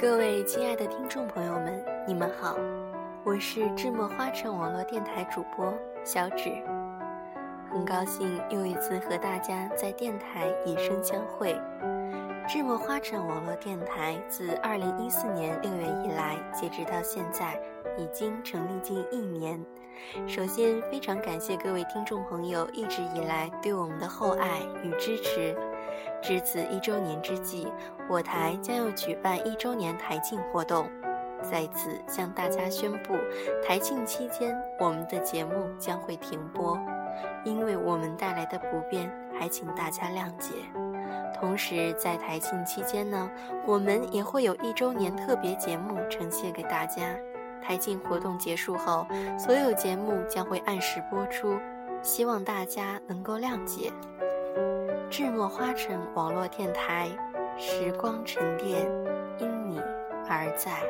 各位亲爱的听众朋友们，你们好，我是智墨花城网络电台主播小芷，很高兴又一次和大家在电台以声相会。智墨花城网络电台自二零一四年六月以来，截止到现在已经成立近一年。首先，非常感谢各位听众朋友一直以来对我们的厚爱与支持。至此一周年之际，我台将要举办一周年台庆活动，在此向大家宣布，台庆期间我们的节目将会停播，因为我们带来的不便，还请大家谅解。同时，在台庆期间呢，我们也会有一周年特别节目呈现给大家。台庆活动结束后，所有节目将会按时播出，希望大家能够谅解。智墨花城网络电台，时光沉淀，因你而在。